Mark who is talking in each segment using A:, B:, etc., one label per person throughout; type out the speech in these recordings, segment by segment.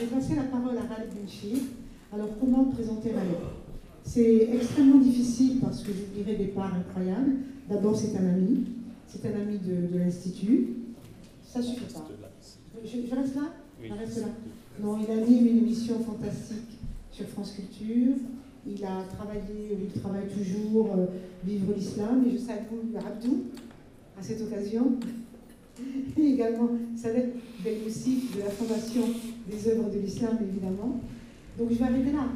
A: je vais passer la parole à Ralph Benchir. Alors, comment présenter Ralph? C'est extrêmement difficile parce que je dirais des parts incroyables. D'abord, c'est un ami. C'est un ami de, l'Institut. Ça suffit pas. Je, reste là? Je reste là. Non, il anime une émission fantastique sur France Culture. Il a travaillé, il travaille toujours, euh, Vivre l'Islam. Et je salue Abdou à cette occasion. Et également Sadet aussi de la Fondation des œuvres de l'islam, évidemment. Donc je vais arrêter là.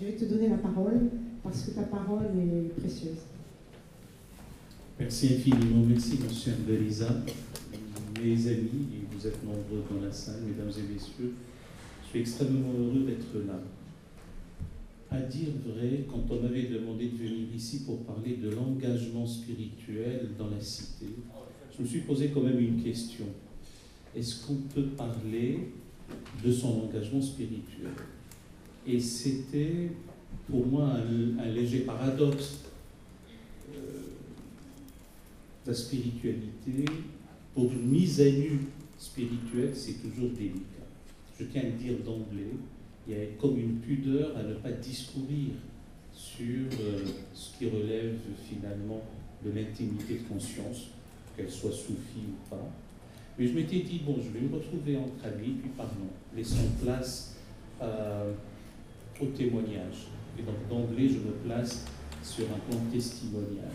A: Je vais te donner la parole parce que ta parole est précieuse.
B: Merci infiniment. Merci, monsieur Belisa. Mes amis, vous êtes nombreux dans la salle, mesdames et messieurs, je suis extrêmement heureux d'être là. À dire vrai, quand on m'avait demandé de venir ici pour parler de l'engagement spirituel dans la cité, je me suis posé quand même une question. Est-ce qu'on peut parler de son engagement spirituel? Et c'était pour moi un, léger paradoxe. Euh, la spiritualité, pour une mise à nu spirituelle, c'est toujours délicat. Je tiens à le dire d'emblée, il y a comme une pudeur à ne pas discourir sur euh, ce qui relève finalement de l'intimité de conscience, qu'elle soit soufie ou pas. Mais je m'étais dit, bon, je vais me retrouver entre amis, puis pardon, laissons place euh, au témoignage. Et donc d'emblée, je me place sur un plan testimonial.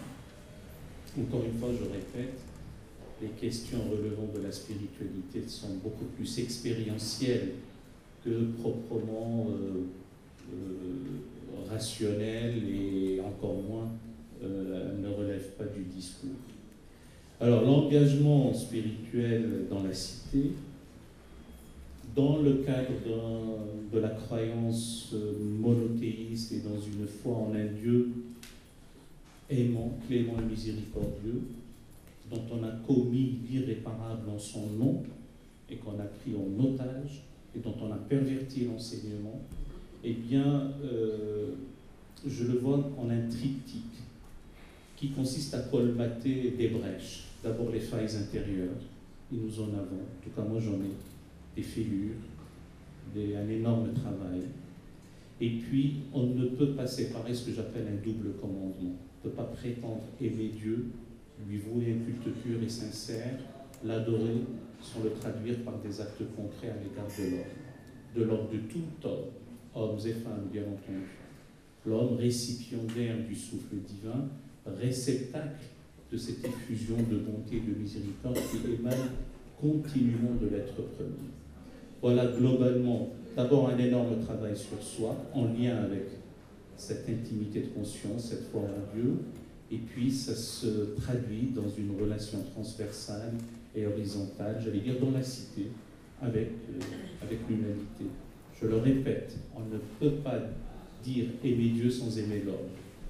B: Encore une fois, je répète, les questions relevant de la spiritualité sont beaucoup plus expérientielles que proprement euh, euh, rationnelles et encore moins ne relèvent pas du discours. Alors l'engagement spirituel dans la cité, dans le cadre de la croyance monothéiste et dans une foi en un Dieu aimant, clément et miséricordieux, dont on a commis l'irréparable en son nom et qu'on a pris en otage et dont on a perverti l'enseignement, eh bien, euh, je le vois en un triptyque qui consiste à colmater des brèches d'abord les failles intérieures, et nous en avons, en tout cas moi j'en ai, des fêlures, un énorme travail. Et puis, on ne peut pas séparer ce que j'appelle un double commandement. On ne peut pas prétendre aimer Dieu, lui vouer un culte pur et sincère, l'adorer sans le traduire par des actes concrets à l'égard de l'homme. De l'ordre de tout homme, hommes et femmes bien entendu. L'homme récipiendaire du souffle divin, réceptacle de cette effusion de bonté et de miséricorde qui émane continuellement de l'être premier. Voilà globalement d'abord un énorme travail sur soi en lien avec cette intimité de conscience, cette foi en Dieu, et puis ça se traduit dans une relation transversale et horizontale, j'allais dire dans la cité, avec, euh, avec l'humanité. Je le répète, on ne peut pas dire aimer Dieu sans aimer l'homme.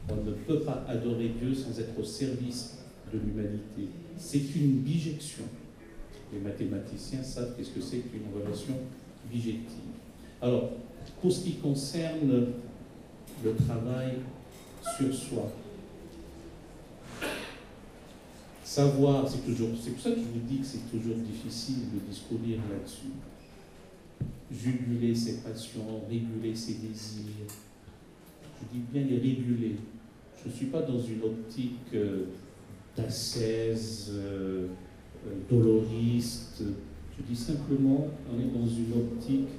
B: On ne peut pas adorer Dieu sans être au service de l'humanité. C'est une bijection. Les mathématiciens savent qu'est-ce que c'est qu'une relation bijective. Alors, pour ce qui concerne le travail sur soi, savoir, c'est toujours, c'est pour ça que je vous dis que c'est toujours difficile de discourir là-dessus. Juguler ses passions, réguler ses désirs. Je dis bien les réguler. Je ne suis pas dans une optique euh, d'ascèse, euh, euh, doloriste. Je dis simplement, on est dans une optique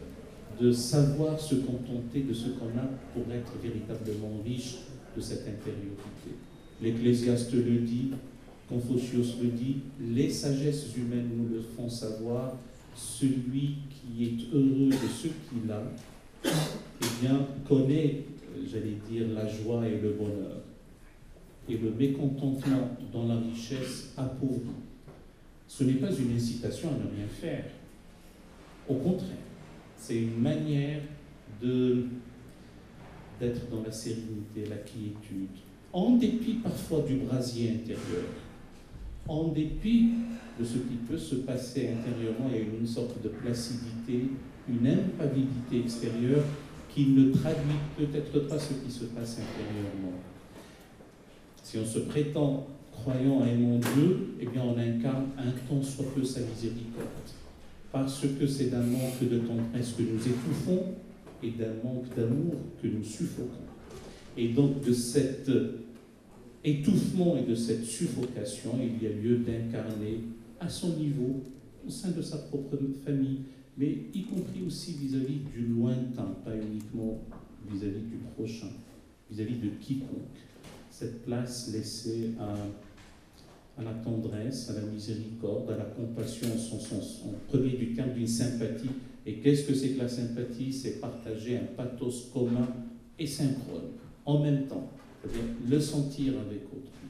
B: de savoir se contenter de ce qu'on a pour être véritablement riche de cette intériorité. L'Ecclésiaste le dit, Confucius le dit, les sagesses humaines nous le font savoir, celui qui est heureux de ce qu'il a, eh bien, connaît, j'allais dire, la joie et le bonheur et le mécontentement dans la richesse appauvrit. Ce n'est pas une incitation à ne rien faire. Au contraire, c'est une manière d'être dans la sérénité, la quiétude, en dépit parfois du brasier intérieur, en dépit de ce qui peut se passer intérieurement, il y a une sorte de placidité, une impavidité extérieure qui ne traduit peut-être pas ce qui se passe intérieurement. Si on se prétend croyant et aimant Dieu, eh bien on incarne un tant soit peu sa miséricorde. parce que c'est d'un manque de tendresse que nous étouffons et d'un manque d'amour que nous suffoquons. Et donc de cet étouffement et de cette suffocation, il y a lieu d'incarner à son niveau, au sein de sa propre famille, mais y compris aussi vis-à-vis du lointain, pas uniquement vis-à-vis du prochain, vis-à-vis de quiconque. Cette place laissée à, à, la tendresse, à la miséricorde, à la compassion en son sens en premier du terme d'une sympathie. Et qu'est-ce que c'est que la sympathie? C'est partager un pathos commun et synchrone, en même temps, c'est-à-dire le sentir avec autrui.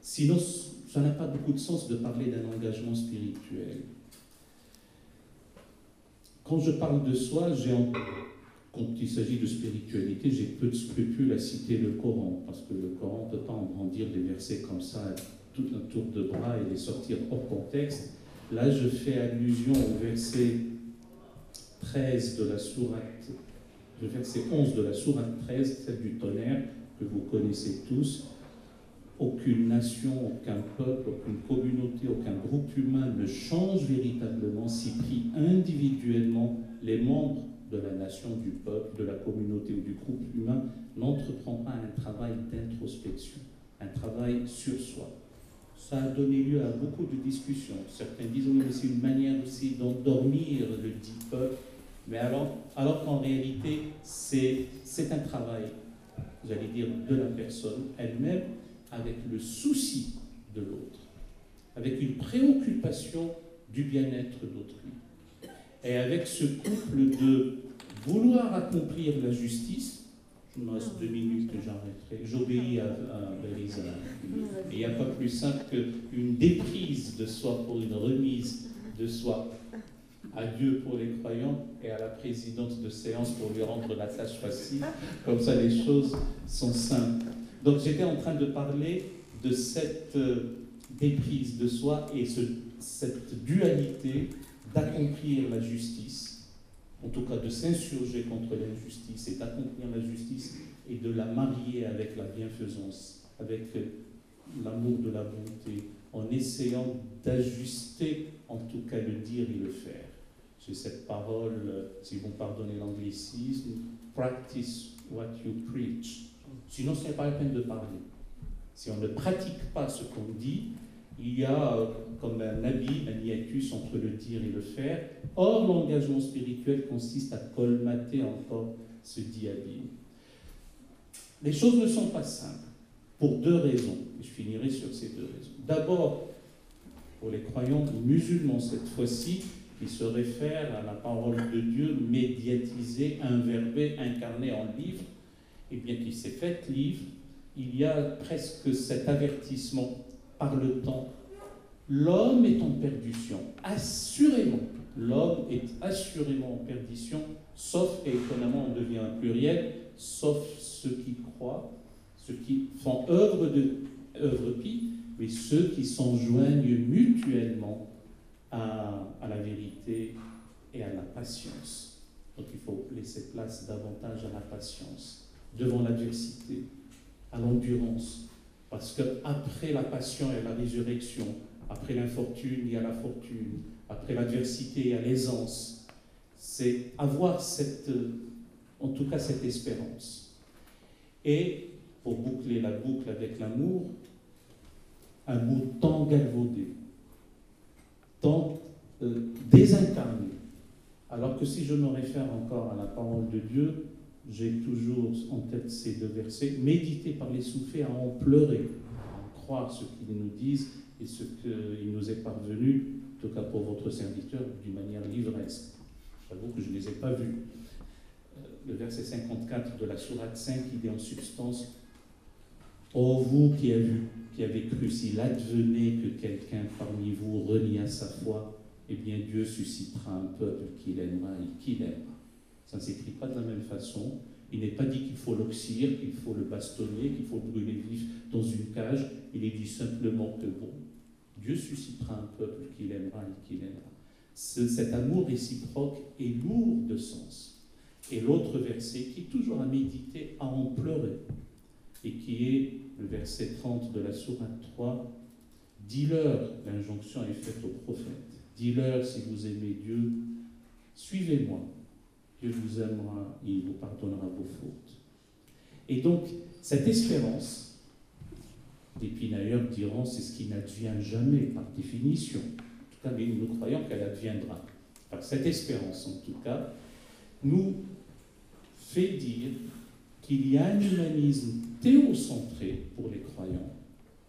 B: Sinon, ça n'a pas beaucoup de sens de parler d'un engagement spirituel. Quand je parle de soi, quand il s'agit de spiritualité, j'ai peu de scrupules à citer le Coran, parce que le Coran ne peut pas en grandir des versets comme ça, tout un tour de bras et les sortir hors contexte. Là, je fais allusion au verset 13 de la sourate, le verset 11 de la sourate 13, celle du tonnerre, que vous connaissez tous, aucune nation, aucun peuple, aucune communauté, aucun groupe humain ne change véritablement si pris individuellement les membres de la nation, du peuple, de la communauté ou du groupe humain n'entreprend pas un travail d'introspection, un travail sur soi. Ça a donné lieu à beaucoup de discussions. Certains disent que c'est une manière aussi d'endormir le dit peuple, mais alors, alors qu'en réalité, c'est un travail, j'allais dire, de la personne elle-même avec le souci de l'autre, avec une préoccupation du bien-être d'autrui, et avec ce couple de vouloir accomplir la justice. Je me reste deux minutes que j'arrêterai. J'obéis à, à il n'y a pas plus simple qu'une déprise de soi pour une remise de soi à Dieu pour les croyants et à la présidente de séance pour lui rendre la tâche facile. Comme ça, les choses sont simples. Donc j'étais en train de parler de cette euh, déprise de soi et cette dualité d'accomplir la justice, en tout cas de s'insurger contre l'injustice et d'accomplir la justice et de la marier avec la bienfaisance, avec l'amour de la bonté, en essayant d'ajuster en tout cas le dire et le faire. J'ai cette parole, si vous pardonnez l'anglicisme, practice what you preach. Sinon, ce n'est pas la peine de parler. Si on ne pratique pas ce qu'on dit, il y a euh, comme un abîme, un hiatus entre le dire et le faire. Or, l'engagement spirituel consiste à colmater encore ce dit abîme. Les choses ne sont pas simples, pour deux raisons. Je finirai sur ces deux raisons. D'abord, pour les croyants musulmans cette fois-ci, qui se réfèrent à la parole de Dieu médiatisée, inverbée, incarnée en livre, et bien qu'il s'est fait livre, il y a presque cet avertissement par le temps. L'homme est en perdition, assurément. L'homme est assurément en perdition, sauf, et étonnamment on devient un pluriel, sauf ceux qui croient, ceux qui font œuvre de œuvre pie, mais ceux qui s'enjoignent mutuellement à, à la vérité et à la patience. Donc il faut laisser place davantage à la patience devant l'adversité, à l'endurance. Parce qu'après la passion et la résurrection, après l'infortune, il y a la fortune, après l'adversité, il y a l'aisance. C'est avoir cette, en tout cas cette espérance. Et pour boucler la boucle avec l'amour, un mot tant galvaudé, tant euh, désincarné. Alors que si je me réfère encore à la parole de Dieu, j'ai toujours en tête ces deux versets, méditer par les soufis à en pleurer, à croire ce qu'ils nous disent et ce qu'il nous est parvenu, en tout cas pour votre serviteur, d'une manière livresque. J'avoue que je ne les ai pas vus. Euh, le verset 54 de la Sourate 5, il dit en substance Ô vous qui avez, qui avez cru, s'il advenait que quelqu'un parmi vous renie à sa foi, eh bien Dieu suscitera un peuple qu'il aimera et qu'il aimera. Ça ne s'écrit pas de la même façon. Il n'est pas dit qu'il faut l'oxyre, qu'il faut le bastonner, qu'il faut le brûler vif dans une cage. Il est dit simplement que bon, Dieu suscitera un peuple qu'il aimera et qu'il aimera. cet amour réciproque est lourd de sens. Et l'autre verset qui est toujours à méditer, à en pleurer, et qui est le verset 30 de la Sourate 3, Dis-leur, l'injonction est faite au prophète, Dis-leur si vous aimez Dieu, suivez-moi. Dieu vous aimera il vous pardonnera vos fautes. Et donc, cette espérance, des pinailleurs diront, c'est ce qui n'advient jamais par définition. En tout cas, mais nous croyons qu'elle adviendra. cette espérance, en tout cas, nous fait dire qu'il y a un humanisme théocentré pour les croyants,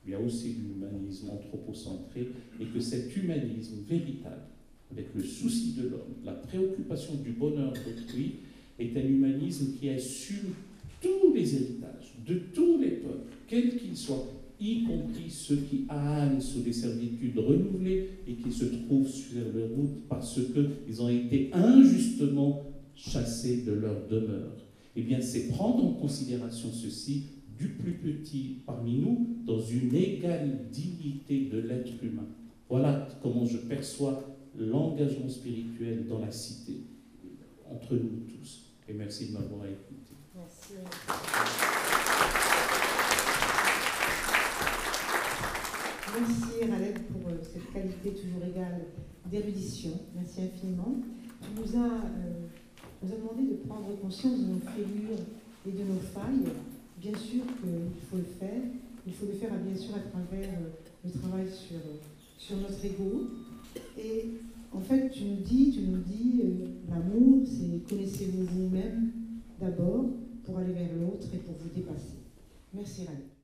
B: il y a aussi l'humanisme anthropocentré, et que cet humanisme véritable, avec le souci de l'homme, la préoccupation du bonheur d'autrui, est un humanisme qui assume tous les héritages de tous les peuples, quels qu'ils soient, y compris ceux qui ânent sous des servitudes renouvelées et qui se trouvent sur leur route parce qu'ils ont été injustement chassés de leur demeure. Eh bien, c'est prendre en considération ceci du plus petit parmi nous dans une égale dignité de l'être humain. Voilà comment je perçois l'engagement spirituel dans la cité, entre nous tous. Et merci de m'avoir écouté. Merci.
A: Merci Raled pour euh, cette qualité toujours égale d'érudition. Merci infiniment. Tu nous as, euh, nous a demandé de prendre conscience de nos fêlures et de nos failles bien sûr qu'il faut le faire. Il faut le faire bien sûr à travers euh, le travail sur, sur notre ego. Et en fait, tu nous dis, tu nous dis, euh, l'amour, c'est connaissez-vous vous-même d'abord pour aller vers l'autre et pour vous dépasser. Merci Rani.